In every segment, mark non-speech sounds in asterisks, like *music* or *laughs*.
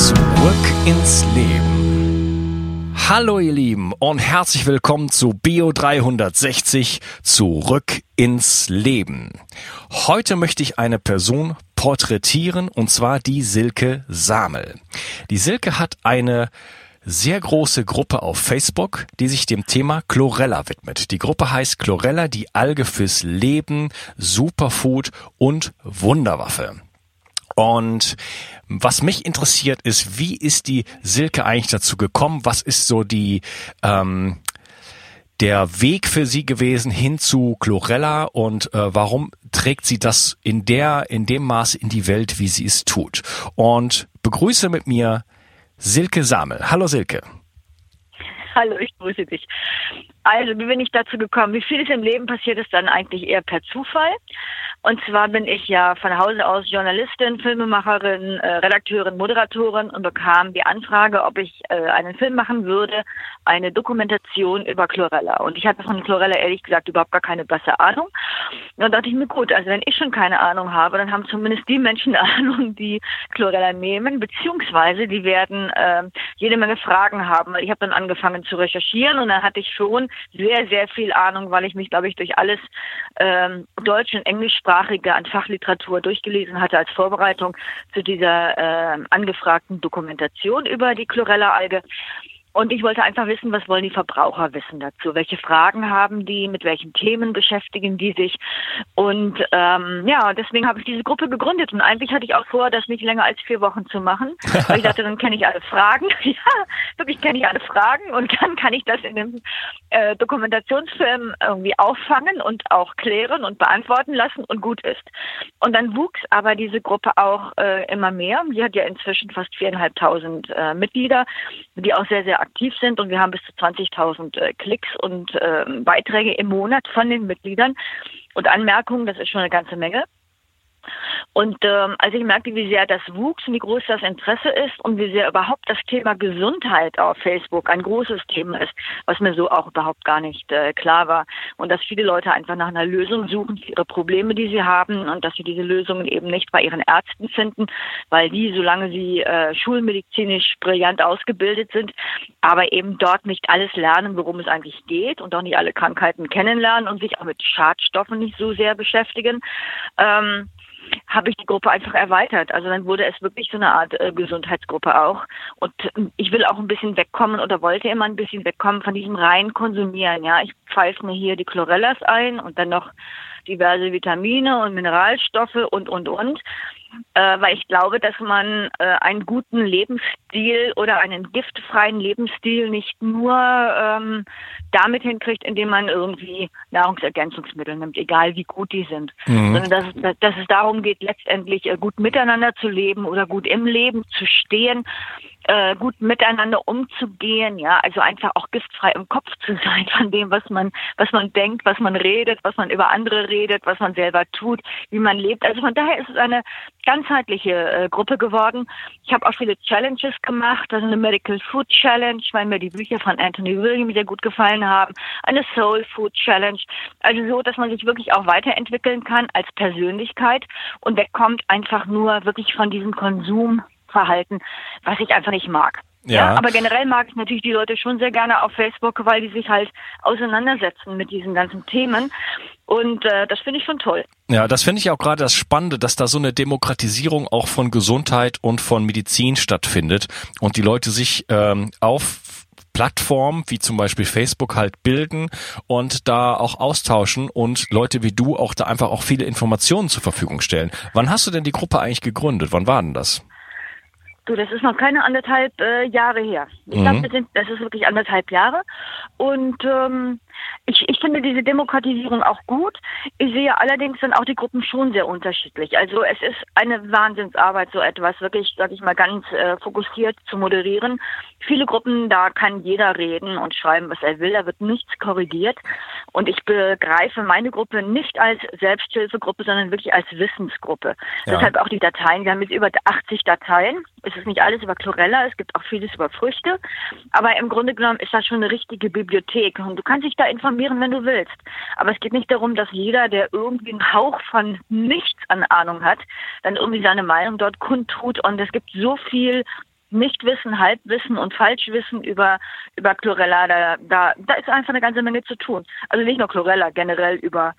Zurück ins Leben. Hallo ihr Lieben und herzlich willkommen zu Bio 360 Zurück ins Leben. Heute möchte ich eine Person porträtieren und zwar die Silke Samel. Die Silke hat eine sehr große Gruppe auf Facebook, die sich dem Thema Chlorella widmet. Die Gruppe heißt Chlorella, die Alge fürs Leben, Superfood und Wunderwaffe. Und was mich interessiert ist, wie ist die Silke eigentlich dazu gekommen? Was ist so die ähm, der Weg für sie gewesen hin zu Chlorella und äh, warum trägt sie das in der in dem Maß in die Welt, wie sie es tut? Und begrüße mit mir Silke Samel. Hallo Silke. Hallo, ich grüße dich. Also, wie bin ich dazu gekommen? Wie vieles im Leben passiert ist dann eigentlich eher per Zufall. Und zwar bin ich ja von Hause aus Journalistin, Filmemacherin, äh, Redakteurin, Moderatorin und bekam die Anfrage, ob ich äh, einen Film machen würde, eine Dokumentation über Chlorella. Und ich hatte von Chlorella ehrlich gesagt überhaupt gar keine bessere Ahnung. Dann dachte ich mir, gut, also wenn ich schon keine Ahnung habe, dann haben zumindest die Menschen *laughs* Ahnung, die Chlorella nehmen, beziehungsweise die werden äh, jede Menge Fragen haben. Ich habe dann angefangen zu recherchieren und dann hatte ich schon sehr, sehr viel Ahnung, weil ich mich, glaube ich, durch alles ähm, Deutsch und Englischsprachige an Fachliteratur durchgelesen hatte als Vorbereitung zu dieser äh, angefragten Dokumentation über die Chlorella-Alge. Und ich wollte einfach wissen, was wollen die Verbraucher wissen dazu? Welche Fragen haben die? Mit welchen Themen beschäftigen die sich? Und ähm, ja, deswegen habe ich diese Gruppe gegründet. Und eigentlich hatte ich auch vor, das nicht länger als vier Wochen zu machen. Weil ich dachte, dann kenne ich alle Fragen. *laughs* ja, wirklich kenne ich alle Fragen. Und dann kann ich das in dem äh, Dokumentationsfilm irgendwie auffangen und auch klären und beantworten lassen und gut ist. Und dann wuchs aber diese Gruppe auch äh, immer mehr. Sie hat ja inzwischen fast viereinhalbtausend äh, Mitglieder, die auch sehr, sehr aktiv sind und wir haben bis zu 20.000 äh, Klicks und äh, Beiträge im Monat von den Mitgliedern und Anmerkungen, das ist schon eine ganze Menge. Und ähm, als ich merkte, wie sehr das wuchs und wie groß das Interesse ist und wie sehr überhaupt das Thema Gesundheit auf Facebook ein großes Thema ist, was mir so auch überhaupt gar nicht äh, klar war. Und dass viele Leute einfach nach einer Lösung suchen für ihre Probleme, die sie haben und dass sie diese Lösungen eben nicht bei ihren Ärzten finden, weil die, solange sie äh, schulmedizinisch brillant ausgebildet sind, aber eben dort nicht alles lernen, worum es eigentlich geht und auch nicht alle Krankheiten kennenlernen und sich auch mit Schadstoffen nicht so sehr beschäftigen. Ähm, habe ich die Gruppe einfach erweitert. Also dann wurde es wirklich so eine Art äh, Gesundheitsgruppe auch. Und ähm, ich will auch ein bisschen wegkommen oder wollte immer ein bisschen wegkommen von diesem reinen Konsumieren. Ja, ich pfeife mir hier die Chlorellas ein und dann noch diverse Vitamine und Mineralstoffe und, und, und äh, weil ich glaube, dass man äh, einen guten Lebensstil oder einen giftfreien Lebensstil nicht nur ähm, damit hinkriegt, indem man irgendwie Nahrungsergänzungsmittel nimmt, egal wie gut die sind, mhm. sondern dass, dass, es darum geht, letztendlich äh, gut miteinander zu leben oder gut im Leben zu stehen äh, gut miteinander umzugehen, ja, also einfach auch giftfrei im Kopf zu sein von dem, was man, was man denkt, was man redet, was man über andere redet, was man selber tut, wie man lebt. Also von daher ist es eine ganzheitliche äh, Gruppe geworden. Ich habe auch viele Challenges gemacht, also eine Medical Food Challenge, weil mir die Bücher von Anthony Williams sehr gut gefallen haben, eine Soul Food Challenge, also so, dass man sich wirklich auch weiterentwickeln kann als Persönlichkeit und wegkommt einfach nur wirklich von diesem Konsum Verhalten, was ich einfach nicht mag. Ja. ja. aber generell mag ich natürlich die Leute schon sehr gerne auf Facebook, weil die sich halt auseinandersetzen mit diesen ganzen Themen. Und äh, das finde ich schon toll. Ja, das finde ich auch gerade das Spannende, dass da so eine Demokratisierung auch von Gesundheit und von Medizin stattfindet und die Leute sich ähm, auf Plattformen wie zum Beispiel Facebook halt bilden und da auch austauschen und Leute wie du auch da einfach auch viele Informationen zur Verfügung stellen. Wann hast du denn die Gruppe eigentlich gegründet? Wann war denn das? Du, das ist noch keine anderthalb äh, Jahre her. Ich mhm. glaube, das, das ist wirklich anderthalb Jahre. Und ähm, ich, ich finde diese Demokratisierung auch gut. Ich sehe allerdings dann auch die Gruppen schon sehr unterschiedlich. Also es ist eine Wahnsinnsarbeit, so etwas wirklich, sag ich mal, ganz äh, fokussiert zu moderieren. Viele Gruppen, da kann jeder reden und schreiben, was er will. Da wird nichts korrigiert. Und ich begreife meine Gruppe nicht als Selbsthilfegruppe, sondern wirklich als Wissensgruppe. Ja. Deshalb auch die Dateien. Wir haben jetzt über 80 Dateien. Es ist nicht alles über Chlorella, es gibt auch vieles über Früchte. Aber im Grunde genommen ist das schon eine richtige Bibliothek. Und du kannst dich da informieren, wenn du willst. Aber es geht nicht darum, dass jeder, der irgendwie einen Hauch von nichts an Ahnung hat, dann irgendwie seine Meinung dort kundtut. Und es gibt so viel Nichtwissen, Halbwissen und Falschwissen über, über Chlorella, da, da, da ist einfach eine ganze Menge zu tun. Also nicht nur Chlorella, generell über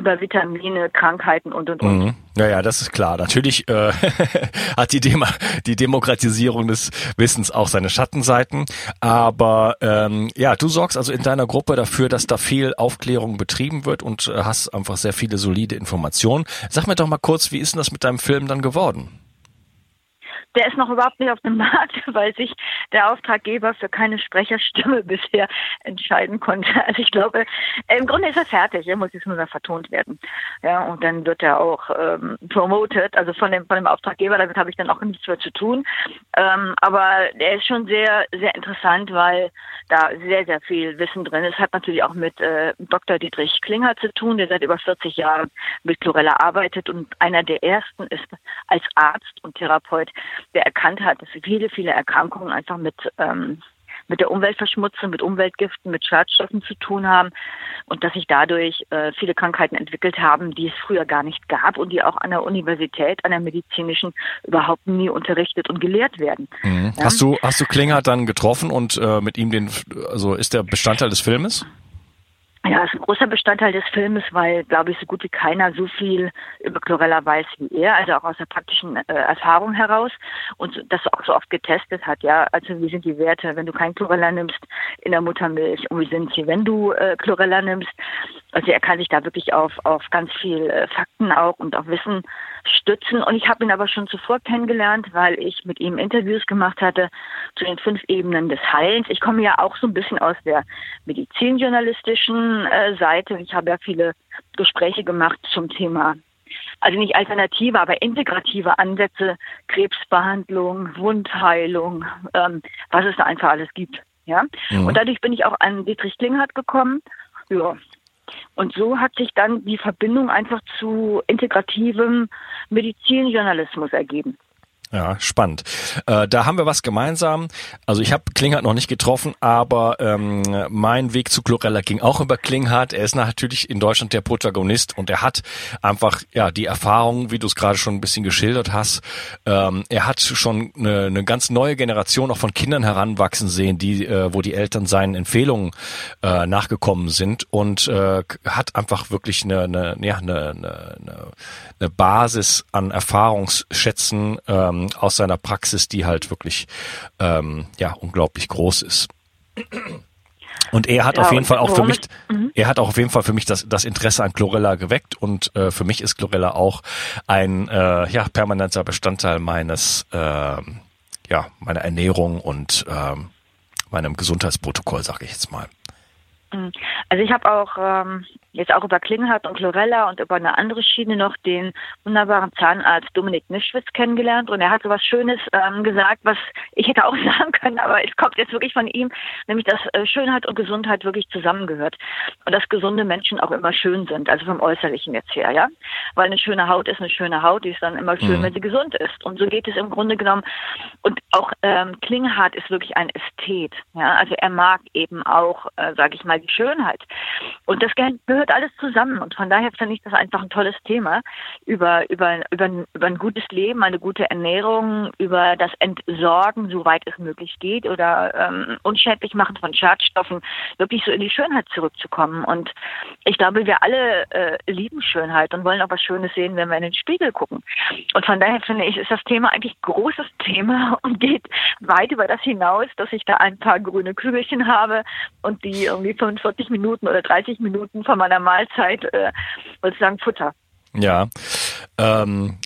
über Vitamine, Krankheiten und und und. Mhm. Ja, das ist klar. Natürlich äh, *laughs* hat die, Demo die Demokratisierung des Wissens auch seine Schattenseiten. Aber ähm, ja, du sorgst also in deiner Gruppe dafür, dass da viel Aufklärung betrieben wird und äh, hast einfach sehr viele solide Informationen. Sag mir doch mal kurz, wie ist denn das mit deinem Film dann geworden? Der ist noch überhaupt nicht auf dem *laughs* Markt, weil sich der Auftraggeber für keine Sprecherstimme *laughs* bisher entscheiden konnte. Also ich glaube, im Grunde ist er fertig. Er muss jetzt nur noch vertont werden. Ja, und dann wird er auch ähm, promoted, also von dem, von dem Auftraggeber. Damit habe ich dann auch nichts mehr zu tun. Ähm, aber er ist schon sehr, sehr interessant, weil da sehr, sehr viel Wissen drin ist. Hat natürlich auch mit äh, Dr. Dietrich Klinger zu tun, der seit über 40 Jahren mit Chlorella arbeitet und einer der ersten ist als Arzt und Therapeut, der erkannt hat, dass viele, viele Erkrankungen einfach mit ähm, mit der Umweltverschmutzung, mit Umweltgiften, mit Schadstoffen zu tun haben und dass sich dadurch äh, viele Krankheiten entwickelt haben, die es früher gar nicht gab und die auch an der Universität, an der medizinischen überhaupt nie unterrichtet und gelehrt werden. Mhm. Ja? Hast du hast du Klinger dann getroffen und äh, mit ihm den also ist der Bestandteil des Filmes? Ja, ist ein großer Bestandteil des Filmes, weil, glaube ich, so gut wie keiner so viel über Chlorella weiß wie er, also auch aus der praktischen äh, Erfahrung heraus und das auch so oft getestet hat. Ja, also wie sind die Werte, wenn du kein Chlorella nimmst in der Muttermilch und wie sind sie, wenn du äh, Chlorella nimmst? Also er kann sich da wirklich auf auf ganz viel äh, Fakten auch und auch Wissen stützen. Und ich habe ihn aber schon zuvor kennengelernt, weil ich mit ihm Interviews gemacht hatte zu den fünf Ebenen des Heilens. Ich komme ja auch so ein bisschen aus der medizinjournalistischen äh, Seite. Ich habe ja viele Gespräche gemacht zum Thema also nicht alternative, aber integrative Ansätze, Krebsbehandlung, Wundheilung, ähm, was es da einfach alles gibt. Ja? Mhm. Und dadurch bin ich auch an Dietrich Klinghardt gekommen. Ja, und so hat sich dann die Verbindung einfach zu integrativem Medizinjournalismus ergeben. Ja, spannend. Äh, da haben wir was gemeinsam. Also ich habe Klinghardt noch nicht getroffen, aber ähm, mein Weg zu Chlorella ging auch über Klinghardt. Er ist natürlich in Deutschland der Protagonist und er hat einfach ja die Erfahrung, wie du es gerade schon ein bisschen geschildert hast. Ähm, er hat schon eine, eine ganz neue Generation auch von Kindern heranwachsen sehen, die, äh, wo die Eltern seinen Empfehlungen äh, nachgekommen sind und äh, hat einfach wirklich eine, eine, ja, eine, eine, eine Basis an Erfahrungsschätzen. Ähm, ähm, aus seiner Praxis, die halt wirklich ähm, ja unglaublich groß ist. Und er hat ja, auf jeden Fall auch für mich, mhm. er hat auch auf jeden Fall für mich das, das Interesse an Chlorella geweckt und äh, für mich ist Chlorella auch ein äh, ja, permanenter Bestandteil meines, äh, ja, meiner Ernährung und äh, meinem Gesundheitsprotokoll, sage ich jetzt mal. Mhm. Also ich habe auch ähm, jetzt auch über Klinghardt und Chlorella und über eine andere Schiene noch den wunderbaren Zahnarzt Dominik Nischwitz kennengelernt. Und er hat so was Schönes ähm, gesagt, was ich hätte auch *laughs* sagen können, aber es kommt jetzt wirklich von ihm, nämlich dass äh, Schönheit und Gesundheit wirklich zusammengehört und dass gesunde Menschen auch immer schön sind, also vom Äußerlichen jetzt her, ja, weil eine schöne Haut ist eine schöne Haut, die ist dann immer schön, mhm. wenn sie gesund ist. Und so geht es im Grunde genommen. Und auch ähm, Klinghardt ist wirklich ein Ästhet, ja, also er mag eben auch, äh, sage ich mal, die Schönheit und das gehört alles zusammen. Und von daher finde ich das einfach ein tolles Thema über, über, über, über ein gutes Leben, eine gute Ernährung, über das Entsorgen, soweit es möglich geht, oder ähm, unschädlich machen von Schadstoffen, wirklich so in die Schönheit zurückzukommen. Und ich glaube, wir alle äh, lieben Schönheit und wollen auch was Schönes sehen, wenn wir in den Spiegel gucken. Und von daher finde ich, ist das Thema eigentlich ein großes Thema *laughs* und geht weit über das hinaus, dass ich da ein paar grüne Kügelchen habe und die irgendwie 45 Minuten oder 30 Minuten von meiner Mahlzeit äh, sozusagen Futter. Ja. Ähm,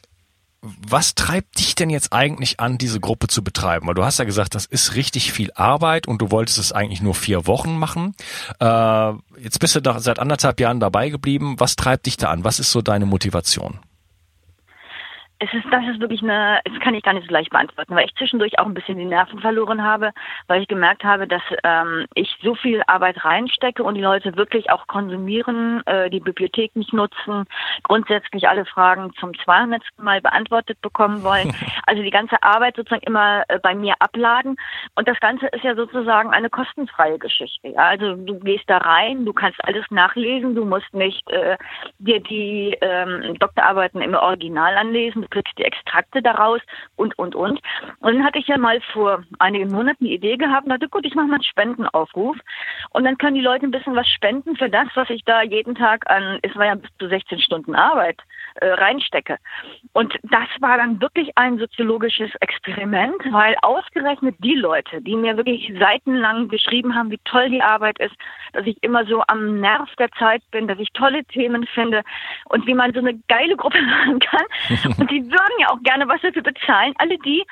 was treibt dich denn jetzt eigentlich an, diese Gruppe zu betreiben? Weil du hast ja gesagt, das ist richtig viel Arbeit und du wolltest es eigentlich nur vier Wochen machen. Äh, jetzt bist du da seit anderthalb Jahren dabei geblieben. Was treibt dich da an? Was ist so deine Motivation? Es ist, das ist wirklich eine, das kann ich gar nicht so leicht beantworten, weil ich zwischendurch auch ein bisschen die Nerven verloren habe, weil ich gemerkt habe, dass ähm, ich so viel Arbeit reinstecke und die Leute wirklich auch konsumieren, äh, die Bibliothek nicht nutzen, grundsätzlich alle Fragen zum 200. Mal beantwortet bekommen wollen. *laughs* Also die ganze Arbeit sozusagen immer äh, bei mir abladen und das Ganze ist ja sozusagen eine kostenfreie Geschichte. Ja? Also du gehst da rein, du kannst alles nachlesen, du musst nicht äh, dir die ähm, Doktorarbeiten im Original anlesen kriegst die Extrakte daraus und, und, und. Und dann hatte ich ja mal vor einigen Monaten die Idee gehabt dachte, gut, ich mache mal einen Spendenaufruf. Und dann können die Leute ein bisschen was spenden für das, was ich da jeden Tag an, es war ja bis zu 16 Stunden Arbeit, äh, reinstecke. Und das war dann wirklich ein soziologisches Experiment, weil ausgerechnet die Leute, die mir wirklich seitenlang geschrieben haben, wie toll die Arbeit ist, dass ich immer so am Nerv der Zeit bin, dass ich tolle Themen finde und wie man so eine geile Gruppe *laughs* machen kann. Und die würden ja auch gerne was dafür bezahlen. Alle die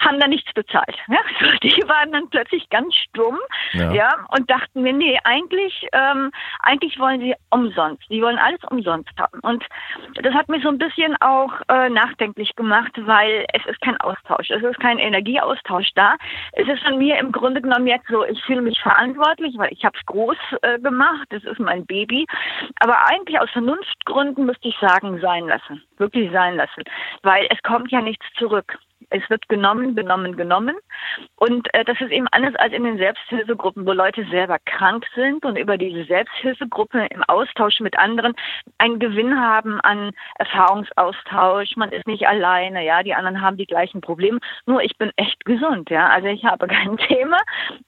haben da nichts bezahlt. Ja? *laughs* Die waren dann plötzlich ganz stumm ja. ja und dachten mir, nee, eigentlich, ähm, eigentlich wollen sie umsonst. Die wollen alles umsonst haben. Und das hat mich so ein bisschen auch äh, nachdenklich gemacht, weil es ist kein Austausch. Es ist kein Energieaustausch da. Es ist von mir im Grunde genommen jetzt so, ich fühle mich verantwortlich, weil ich habe es groß äh, gemacht. Das ist mein Baby. Aber eigentlich aus Vernunftgründen müsste ich sagen, sein lassen. Wirklich sein lassen weil es kommt ja nichts zurück. Es wird genommen, genommen, genommen. Und äh, das ist eben anders als in den Selbsthilfegruppen, wo Leute selber krank sind und über diese Selbsthilfegruppe im Austausch mit anderen einen Gewinn haben an Erfahrungsaustausch. Man ist nicht alleine, ja. Die anderen haben die gleichen Probleme. Nur ich bin echt gesund, ja. Also ich habe *laughs* kein Thema.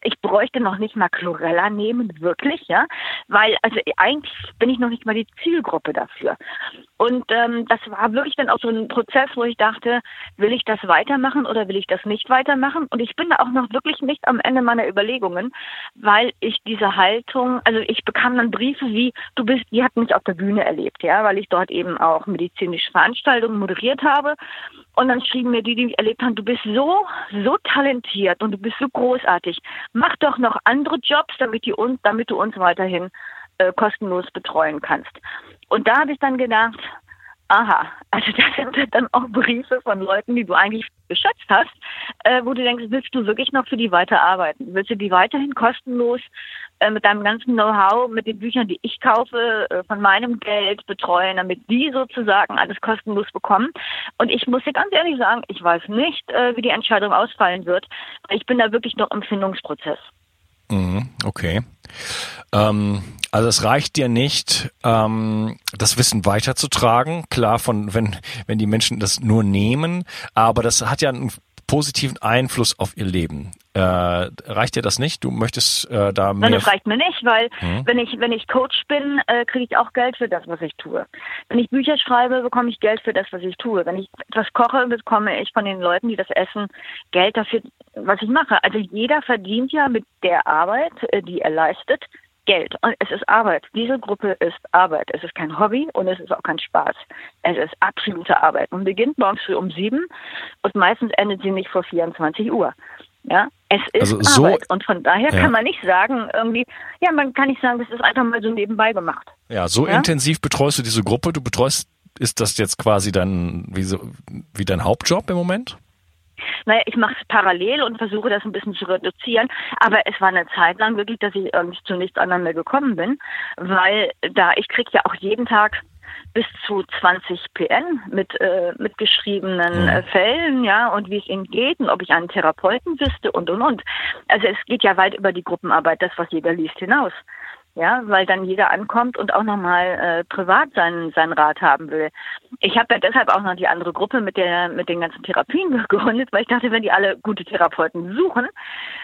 Ich bräuchte noch nicht mal Chlorella nehmen, wirklich, ja. Weil, also eigentlich bin ich noch nicht mal die Zielgruppe dafür. Und ähm, das war wirklich dann auch so ein Prozess, wo ich dachte, will ich das weiter weitermachen oder will ich das nicht weitermachen? Und ich bin da auch noch wirklich nicht am Ende meiner Überlegungen, weil ich diese Haltung, also ich bekam dann Briefe wie, du bist, die hat mich auf der Bühne erlebt, ja, weil ich dort eben auch medizinische Veranstaltungen moderiert habe. Und dann schrieben mir die, die mich erlebt haben, du bist so, so talentiert und du bist so großartig. Mach doch noch andere Jobs, damit, die uns, damit du uns weiterhin äh, kostenlos betreuen kannst. Und da habe ich dann gedacht, Aha, also das sind dann auch Briefe von Leuten, die du eigentlich geschätzt hast, äh, wo du denkst, willst du wirklich noch für die weiterarbeiten? Willst du die weiterhin kostenlos äh, mit deinem ganzen Know-how, mit den Büchern, die ich kaufe, äh, von meinem Geld betreuen, damit die sozusagen alles kostenlos bekommen? Und ich muss dir ganz ehrlich sagen, ich weiß nicht, äh, wie die Entscheidung ausfallen wird. Ich bin da wirklich noch im Findungsprozess. Mhm, okay. Ähm, also es reicht dir nicht, ähm, das Wissen weiterzutragen. Klar, von wenn wenn die Menschen das nur nehmen, aber das hat ja einen positiven Einfluss auf ihr Leben. Äh, reicht dir das nicht? Du möchtest äh, da mehr. Nein, das reicht mir nicht, weil hm. wenn ich wenn ich Coach bin, äh, kriege ich auch Geld für das, was ich tue. Wenn ich Bücher schreibe, bekomme ich Geld für das, was ich tue. Wenn ich etwas koche, bekomme ich von den Leuten, die das essen, Geld dafür, was ich mache. Also jeder verdient ja mit der Arbeit, äh, die er leistet, Geld. Und es ist Arbeit. Diese Gruppe ist Arbeit. Es ist kein Hobby und es ist auch kein Spaß. Es ist absolute Arbeit. Und beginnt morgens früh um sieben und meistens endet sie nicht vor 24 Uhr. Ja, es ist also Arbeit. So, und von daher ja. kann man nicht sagen, irgendwie, ja, man kann nicht sagen, das ist einfach mal so nebenbei gemacht. Ja, so ja? intensiv betreust du diese Gruppe. Du betreust, ist das jetzt quasi dein, wie, so, wie dein Hauptjob im Moment? Naja, ich mache es parallel und versuche das ein bisschen zu reduzieren. Aber es war eine Zeit lang wirklich, dass ich irgendwie zu nichts anderem mehr gekommen bin, weil da ich kriege ja auch jeden Tag bis zu 20 PN mit äh, mitgeschriebenen äh, Fällen, ja, und wie es ihnen geht und ob ich einen Therapeuten wüsste und und und. Also es geht ja weit über die Gruppenarbeit, das was jeder liest hinaus ja, weil dann jeder ankommt und auch nochmal äh, privat seinen, seinen Rat haben will. Ich habe ja deshalb auch noch die andere Gruppe mit der mit den ganzen Therapien *laughs* gegründet, weil ich dachte, wenn die alle gute Therapeuten suchen,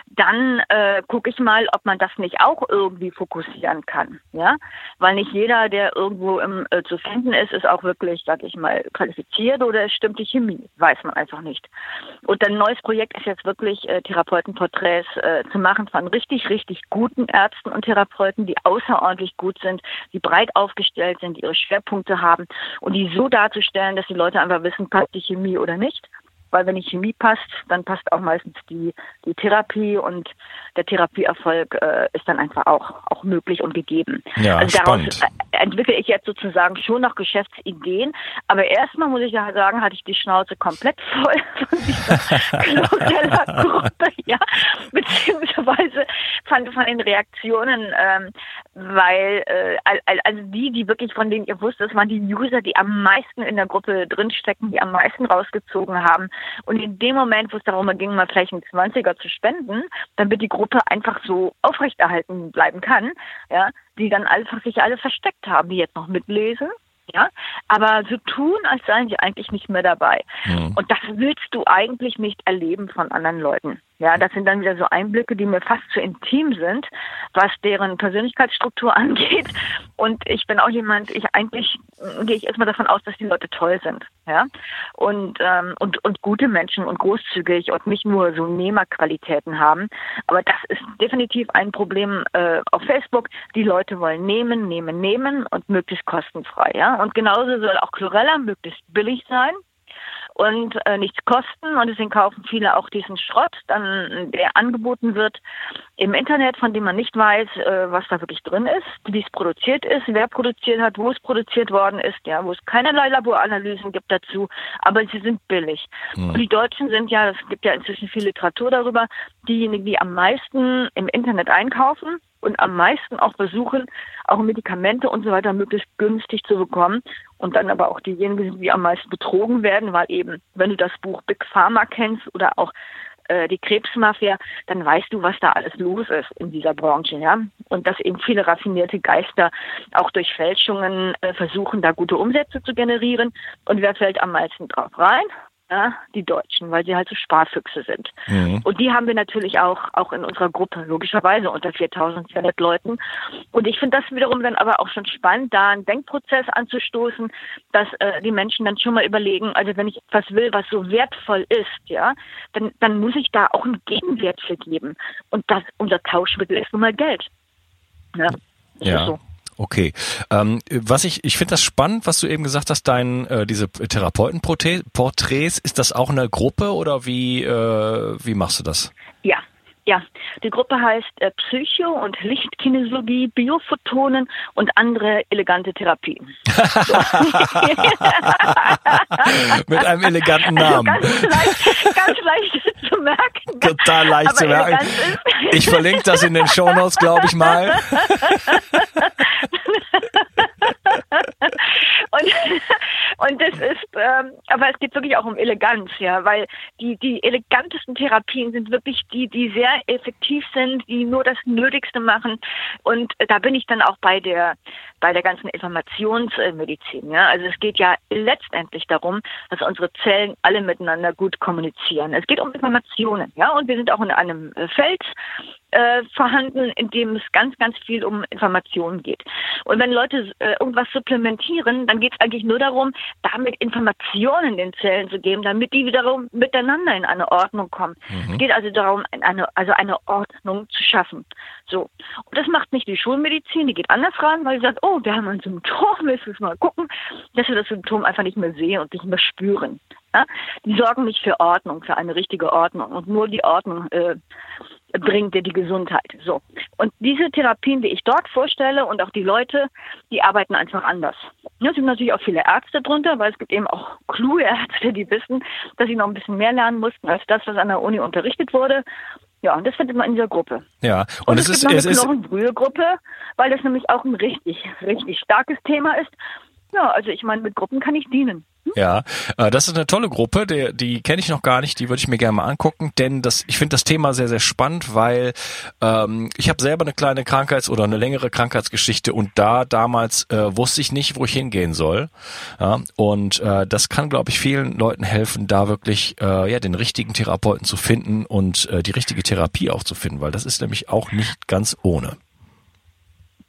dann äh, gucke ich mal, ob man das nicht auch irgendwie fokussieren kann, ja, weil nicht jeder, der irgendwo im, äh, zu finden ist, ist auch wirklich, sag ich mal, qualifiziert oder stimmt die Chemie, weiß man einfach nicht. Und ein neues Projekt ist jetzt wirklich äh, Therapeutenporträts äh, zu machen von richtig, richtig guten Ärzten und Therapeuten, die außerordentlich gut sind, die breit aufgestellt sind, die ihre Schwerpunkte haben und die so darzustellen, dass die Leute einfach wissen, passt die Chemie oder nicht weil wenn die Chemie passt, dann passt auch meistens die, die Therapie und der Therapieerfolg äh, ist dann einfach auch, auch möglich und gegeben. Ja, also spannend. daraus entwickle ich jetzt sozusagen schon noch Geschäftsideen, aber erstmal muss ich ja sagen, hatte ich die Schnauze komplett voll *laughs* von dieser Gruppe, *laughs* ja, beziehungsweise von, von den Reaktionen, ähm, weil äh, also die, die wirklich von denen ihr wusstet, das waren die User, die am meisten in der Gruppe drinstecken, die am meisten rausgezogen haben, und in dem Moment, wo es darum ging, mal vielleicht einen 20er zu spenden, damit die Gruppe einfach so aufrechterhalten bleiben kann, ja, die dann einfach sich alle versteckt haben, die jetzt noch mitlesen ja, aber so tun, als seien sie eigentlich nicht mehr dabei. Mhm. Und das willst du eigentlich nicht erleben von anderen Leuten. Ja, das sind dann wieder so Einblicke, die mir fast zu intim sind, was deren Persönlichkeitsstruktur *laughs* angeht. Und ich bin auch jemand, ich eigentlich gehe ich erstmal davon aus, dass die Leute toll sind, ja, und ähm, und und gute Menschen und großzügig und nicht nur so Nehmerqualitäten haben. Aber das ist definitiv ein Problem äh, auf Facebook. Die Leute wollen nehmen, nehmen, nehmen und möglichst kostenfrei, ja. Und genauso soll auch Chlorella möglichst billig sein und äh, nichts kosten. Und deswegen kaufen viele auch diesen Schrott, dann der angeboten wird im Internet, von dem man nicht weiß, äh, was da wirklich drin ist, wie es produziert ist, wer produziert hat, wo es produziert worden ist, ja, wo es keinerlei Laboranalysen gibt dazu, aber sie sind billig. Mhm. Und die Deutschen sind ja, es gibt ja inzwischen viel Literatur darüber, diejenigen, die am meisten im Internet einkaufen und am meisten auch versuchen, auch Medikamente und so weiter möglichst günstig zu bekommen und dann aber auch diejenigen, die am meisten betrogen werden, weil eben, wenn du das Buch Big Pharma kennst oder auch äh, die Krebsmafia, dann weißt du, was da alles los ist in dieser Branche, ja. Und dass eben viele raffinierte Geister auch durch Fälschungen äh, versuchen, da gute Umsätze zu generieren. Und wer fällt am meisten drauf rein? Ja, die Deutschen, weil sie halt so Sparfüchse sind. Mhm. Und die haben wir natürlich auch, auch in unserer Gruppe, logischerweise unter 4200 Leuten. Und ich finde das wiederum dann aber auch schon spannend, da einen Denkprozess anzustoßen, dass äh, die Menschen dann schon mal überlegen, also wenn ich etwas will, was so wertvoll ist, ja, dann, dann muss ich da auch einen Gegenwert für geben. Und das, unser Tauschmittel ist nun mal Geld. Ja, das ja. so. Okay. Ähm, was ich, ich finde das spannend, was du eben gesagt hast, dein, äh, diese Therapeutenporträts, ist das auch eine Gruppe oder wie, äh, wie machst du das? Ja, ja, die Gruppe heißt äh, Psycho- und Lichtkinesiologie, Biophotonen und andere elegante Therapien. *laughs* *laughs* Mit einem eleganten Namen. Also ganz, leicht, ganz leicht zu merken. Total leicht zu merken. Ich verlinke das in den Shownotes, glaube ich mal. *laughs* *laughs* und, und das ist, ähm, aber es geht wirklich auch um Eleganz, ja, weil die, die elegantesten Therapien sind wirklich die, die sehr effektiv sind, die nur das Nötigste machen. Und da bin ich dann auch bei der, bei der ganzen Informationsmedizin, ja. Also es geht ja letztendlich darum, dass unsere Zellen alle miteinander gut kommunizieren. Es geht um Informationen, ja, und wir sind auch in einem Feld, äh, vorhanden, in dem es ganz, ganz viel um Informationen geht. Und wenn Leute äh, irgendwas supplementieren, dann geht es eigentlich nur darum, damit Informationen den Zellen zu geben, damit die wiederum miteinander in eine Ordnung kommen. Mhm. Es geht also darum, eine, also eine Ordnung zu schaffen. So. Und das macht nicht die Schulmedizin, die geht anders ran, weil sie sagt, oh, wir haben ein Symptom, *laughs* müssen wir mal gucken, dass wir das Symptom einfach nicht mehr sehen und nicht mehr spüren. Ja? Die sorgen nicht für Ordnung, für eine richtige Ordnung. Und nur die Ordnung äh, bringt dir die Gesundheit. So. Und diese Therapien, die ich dort vorstelle und auch die Leute, die arbeiten einfach anders. Es sind natürlich auch viele Ärzte drunter, weil es gibt eben auch *laughs* kluge Ärzte, die wissen, dass sie noch ein bisschen mehr lernen mussten als das, was an der Uni unterrichtet wurde. Ja, und das findet man in dieser Gruppe. Ja, und, und es, es gibt ist, noch eine Knochenbrühe-Gruppe, weil das nämlich auch ein richtig, richtig starkes Thema ist. Ja, also ich meine, mit Gruppen kann ich dienen. Ja, äh, das ist eine tolle Gruppe, die, die kenne ich noch gar nicht, die würde ich mir gerne mal angucken, denn das, ich finde das Thema sehr, sehr spannend, weil ähm, ich habe selber eine kleine Krankheits- oder eine längere Krankheitsgeschichte und da damals äh, wusste ich nicht, wo ich hingehen soll. Ja, und äh, das kann, glaube ich, vielen Leuten helfen, da wirklich äh, ja den richtigen Therapeuten zu finden und äh, die richtige Therapie auch zu finden, weil das ist nämlich auch nicht ganz ohne.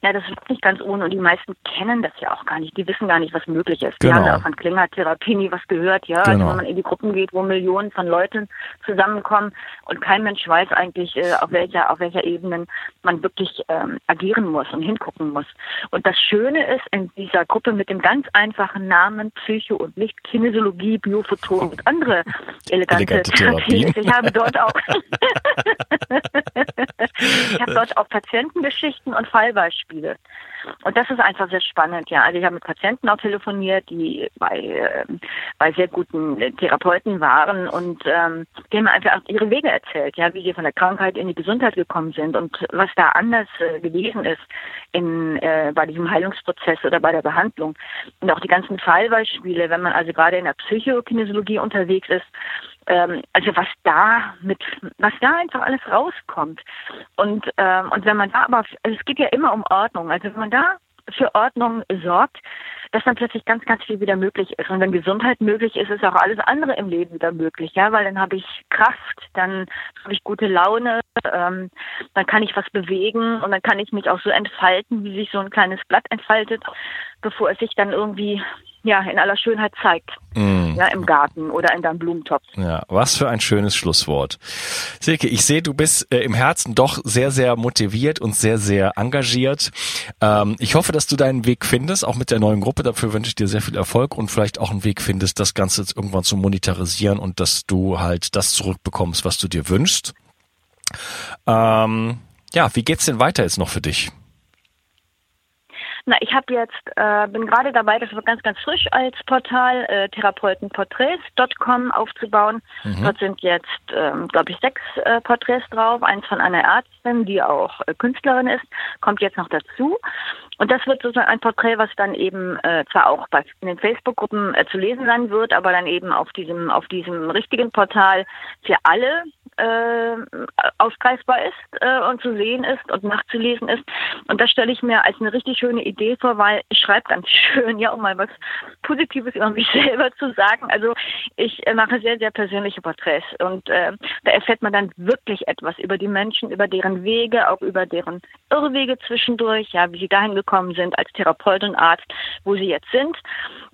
Ja, das ist nicht ganz ohne und die meisten kennen das ja auch gar nicht. Die wissen gar nicht, was möglich ist. Genau. Die haben ja von Klingertherapie nie was gehört, ja. Also Genau. wenn man in die Gruppen geht, wo Millionen von Leuten zusammenkommen und kein Mensch weiß eigentlich, äh, auf welcher, auf welcher Ebene man wirklich ähm, agieren muss und hingucken muss. Und das Schöne ist in dieser Gruppe mit dem ganz einfachen Namen Psycho und Licht, Kinesiologie, Biophoton und andere elegante, Elegante Therapien. Therapien. Ich habe dort auch *laughs* *laughs* ich habe dort auch Patientengeschichten und Fallbeispiele. Und das ist einfach sehr spannend, ja. Also ich habe mit Patienten auch telefoniert, die bei, ähm, bei sehr guten äh, Therapeuten waren und ähm, die haben einfach ihre Wege erzählt, ja, wie sie von der Krankheit in die Gesundheit gekommen sind und was da anders äh, gewesen ist in, äh, bei diesem Heilungsprozess oder bei der Behandlung. Und auch die ganzen Fallbeispiele, wenn man also gerade in der Psychokinesiologie unterwegs ist, also was da mit, was da einfach alles rauskommt. Und ähm, und wenn man da aber, also es geht ja immer um Ordnung. Also wenn man da für Ordnung sorgt, dass dann plötzlich ganz, ganz viel wieder möglich ist. Und wenn Gesundheit möglich ist, ist auch alles andere im Leben wieder möglich, ja, weil dann habe ich Kraft, dann habe ich gute Laune, ähm, dann kann ich was bewegen und dann kann ich mich auch so entfalten, wie sich so ein kleines Blatt entfaltet, bevor es sich dann irgendwie ja in aller Schönheit zeigt, Mm. ja, im Garten oder in deinem Blumentopf. Ja, was für ein schönes Schlusswort. Silke, ich sehe, du bist äh, im Herzen doch sehr, sehr motiviert und sehr, sehr engagiert. Ähm, ich hoffe, dass du deinen Weg findest, auch mit der neuen Gruppe. Dafür wünsche ich dir sehr viel Erfolg und vielleicht auch einen Weg findest, das Ganze jetzt irgendwann zu monetarisieren und dass du halt das zurückbekommst, was du dir wünschst. Ähm, ja, wie geht's denn weiter jetzt noch für dich? Na, ich habe jetzt, äh, bin gerade dabei, das wird ganz, ganz frisch als Portal äh, therapeutenporträts.com aufzubauen. Dort sind jetzt, ähm, glaube ich, sechs äh, Porträts drauf. Eins von einer Ärztin, die auch äh, Künstlerin ist, kommt jetzt noch dazu. Und das wird sozusagen ein Porträt, was dann eben äh, zwar auch bei, in den Facebook-Gruppen äh, zu lesen sein wird, aber dann eben auf diesem, auf diesem richtigen Portal für alle äh, ausgreifbar ist äh, und zu sehen ist und nachzulesen ist. Und das stelle ich mir als eine richtig schöne Idee vor, weil ich schreibe ganz *laughs* schön, ja, um mal was Positives über mich *laughs* selber zu sagen. Also ich äh, mache sehr, sehr persönliche Porträts und äh, da erfährt man dann wirklich etwas über die Menschen, über deren Wege, auch über deren Irrwege zwischendurch, ja, wie sie dahin gekommen sind als Therapeut und Arzt, wo sie jetzt sind.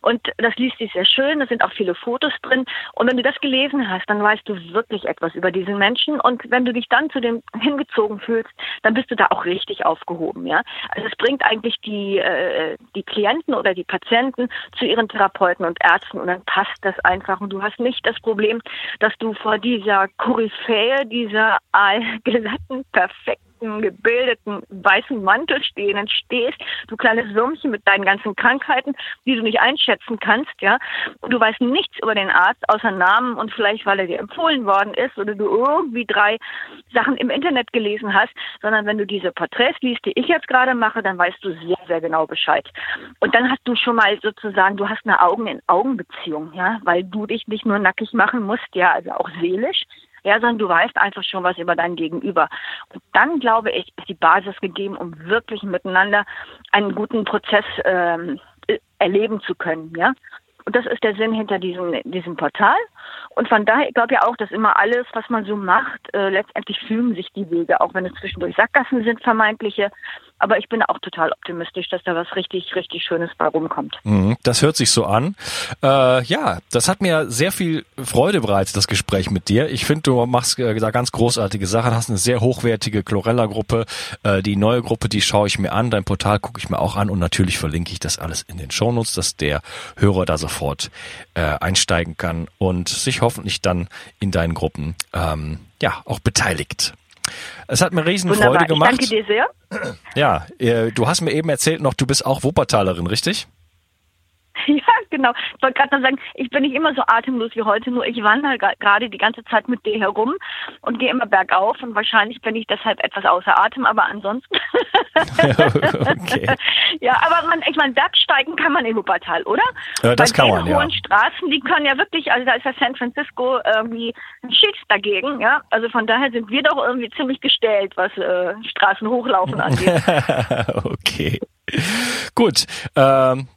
Und das liest sich sehr schön, da sind auch viele Fotos drin. Und wenn du das gelesen hast, dann weißt du wirklich etwas über diesen Menschen. Und wenn du dich dann zu dem hingezogen fühlst, dann bist du da auch richtig aufgehoben, ja. Also es bringt eigentlich die, äh, die Klienten oder die Patienten zu ihren Therapeuten und Ärzten und dann passt das einfach. Und du hast nicht das Problem, dass du vor dieser Koryphäe, dieser allglatten, perfekten gebildeten weißen Mantel stehenden stehst, du kleines Würmchen mit deinen ganzen Krankheiten, die du nicht einschätzen kannst, ja. Du weißt nichts über den Arzt außer Namen und vielleicht, weil er dir empfohlen worden ist oder du irgendwie drei Sachen im Internet gelesen hast, sondern wenn du diese Porträts liest, die ich jetzt gerade mache, dann weißt du sehr, sehr genau Bescheid. Und dann hast du schon mal sozusagen, du hast eine Augen-in-Augen-Beziehung, ja, weil du dich nicht nur nackig machen musst, ja, also auch seelisch, ja, sondern du weißt einfach schon was über dein Gegenüber. Und dann, glaube ich, ist die Basis gegeben, um wirklich miteinander einen guten Prozess ähm, erleben zu können, ja. Und das ist der Sinn hinter diesem, diesem Portal. Und von daher, ich glaube ja auch, dass immer alles, was man so macht, äh, letztendlich fügen sich die Wege, auch wenn es zwischendurch Sackgassen sind, vermeintliche. Aber ich bin auch total optimistisch, dass da was richtig, richtig Schönes bei rumkommt. Mhm, Das hört sich so an. Äh, ja, das hat mir sehr viel Freude bereitet, das Gespräch mit dir. Ich finde, du machst äh, da ganz großartige Sachen, hast eine sehr hochwertige Chlorella-Gruppe. Äh, die neue Gruppe, die schaue ich mir an, dein Portal gucke ich mir auch an und natürlich verlinke ich das alles in den Shownotes, dass der Hörer da sofort äh, einsteigen kann und sich hoffentlich dann in deinen Gruppen ähm, ja auch beteiligt. Es hat mir riesen Wunderbar. Freude gemacht. Ich danke dir sehr. Ja, äh, du hast mir eben erzählt noch, du bist auch Wuppertalerin, richtig? *laughs* Ja, genau. Ich wollte gerade noch sagen, ich bin nicht immer so atemlos wie heute, nur ich wandere gerade die ganze Zeit mit dir herum und gehe immer bergauf und wahrscheinlich bin ich deshalb etwas außer Atem, aber ansonsten. *laughs* okay. *laughs* Ja, aber man, ich meine, Bergsteigen kann man in Wuppertal, oder? Ja, das Bei kann man, ja. hohen Straßen, die können ja wirklich, also da ist ja San Francisco irgendwie ein Schild dagegen, ja. Also von daher sind wir doch irgendwie ziemlich gestellt, was äh, Straßen hochlaufen angeht. okay. Gut. Ähm,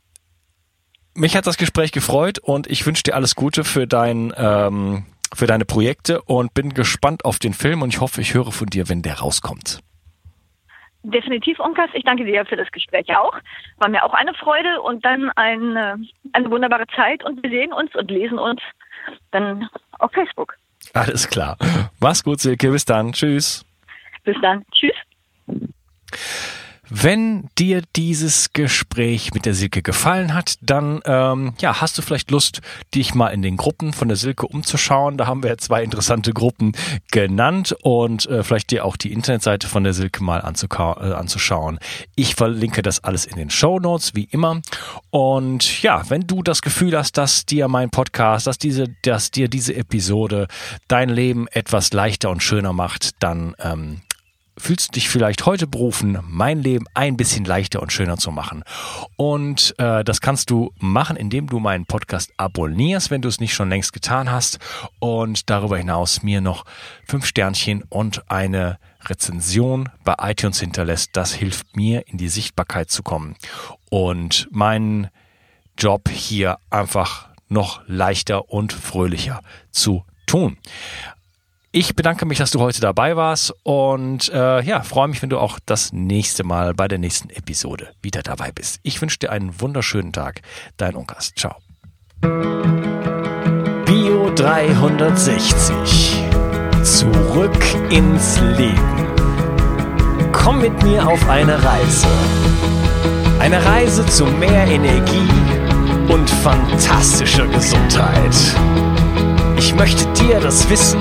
mich hat das Gespräch gefreut und ich wünsche dir alles Gute für dein ähm, für deine Projekte und bin gespannt auf den Film und ich hoffe, ich höre von dir, wenn der rauskommt. Definitiv, Onkas. Ich danke dir für das Gespräch auch. War mir auch eine Freude und dann eine, eine wunderbare Zeit und wir sehen uns und lesen uns dann auf Facebook. Alles klar. Mach's gut, Silke. Bis dann. Tschüss. Bis dann. Tschüss. Wenn dir dieses Gespräch mit der Silke gefallen hat, dann ähm, ja, hast du vielleicht Lust, dich mal in den Gruppen von der Silke umzuschauen. Da haben wir zwei interessante Gruppen genannt und äh, vielleicht dir auch die Internetseite von der Silke mal äh, anzuschauen. Ich verlinke das alles in den Show Notes, wie immer. Und ja, wenn du das Gefühl hast, dass dir mein Podcast, dass diese, dass dir diese Episode dein Leben etwas leichter und schöner macht, dann ähm, fühlst du dich vielleicht heute berufen, mein Leben ein bisschen leichter und schöner zu machen. Und äh, das kannst du machen, indem du meinen Podcast abonnierst, wenn du es nicht schon längst getan hast. Und darüber hinaus mir noch fünf Sternchen und eine Rezension bei iTunes hinterlässt. Das hilft mir, in die Sichtbarkeit zu kommen. Und meinen Job hier einfach noch leichter und fröhlicher zu tun. Ich bedanke mich, dass du heute dabei warst und äh, ja, freue mich, wenn du auch das nächste Mal bei der nächsten Episode wieder dabei bist. Ich wünsche dir einen wunderschönen Tag. Dein Unkas. Ciao. Bio 360. Zurück ins Leben. Komm mit mir auf eine Reise. Eine Reise zu mehr Energie und fantastischer Gesundheit. Ich möchte dir das Wissen